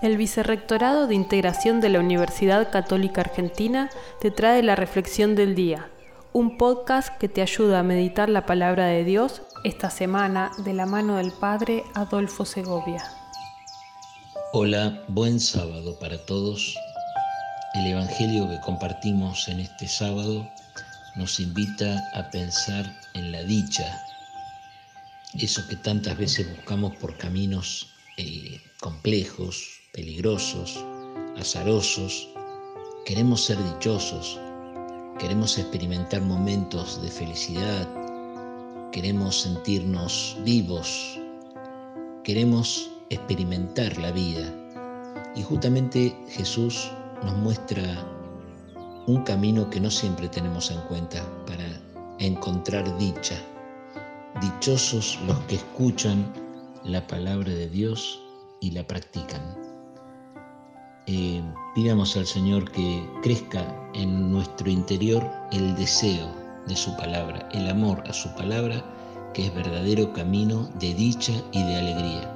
El Vicerrectorado de Integración de la Universidad Católica Argentina te trae la Reflexión del Día, un podcast que te ayuda a meditar la palabra de Dios esta semana de la mano del Padre Adolfo Segovia. Hola, buen sábado para todos. El Evangelio que compartimos en este sábado nos invita a pensar en la dicha, eso que tantas veces buscamos por caminos eh, complejos, peligrosos, azarosos. Queremos ser dichosos, queremos experimentar momentos de felicidad, queremos sentirnos vivos, queremos experimentar la vida. Y justamente Jesús nos muestra un camino que no siempre tenemos en cuenta para encontrar dicha. Dichosos los que escuchan la palabra de Dios y la practican. Pidamos al Señor que crezca en nuestro interior el deseo de su palabra, el amor a su palabra, que es verdadero camino de dicha y de alegría.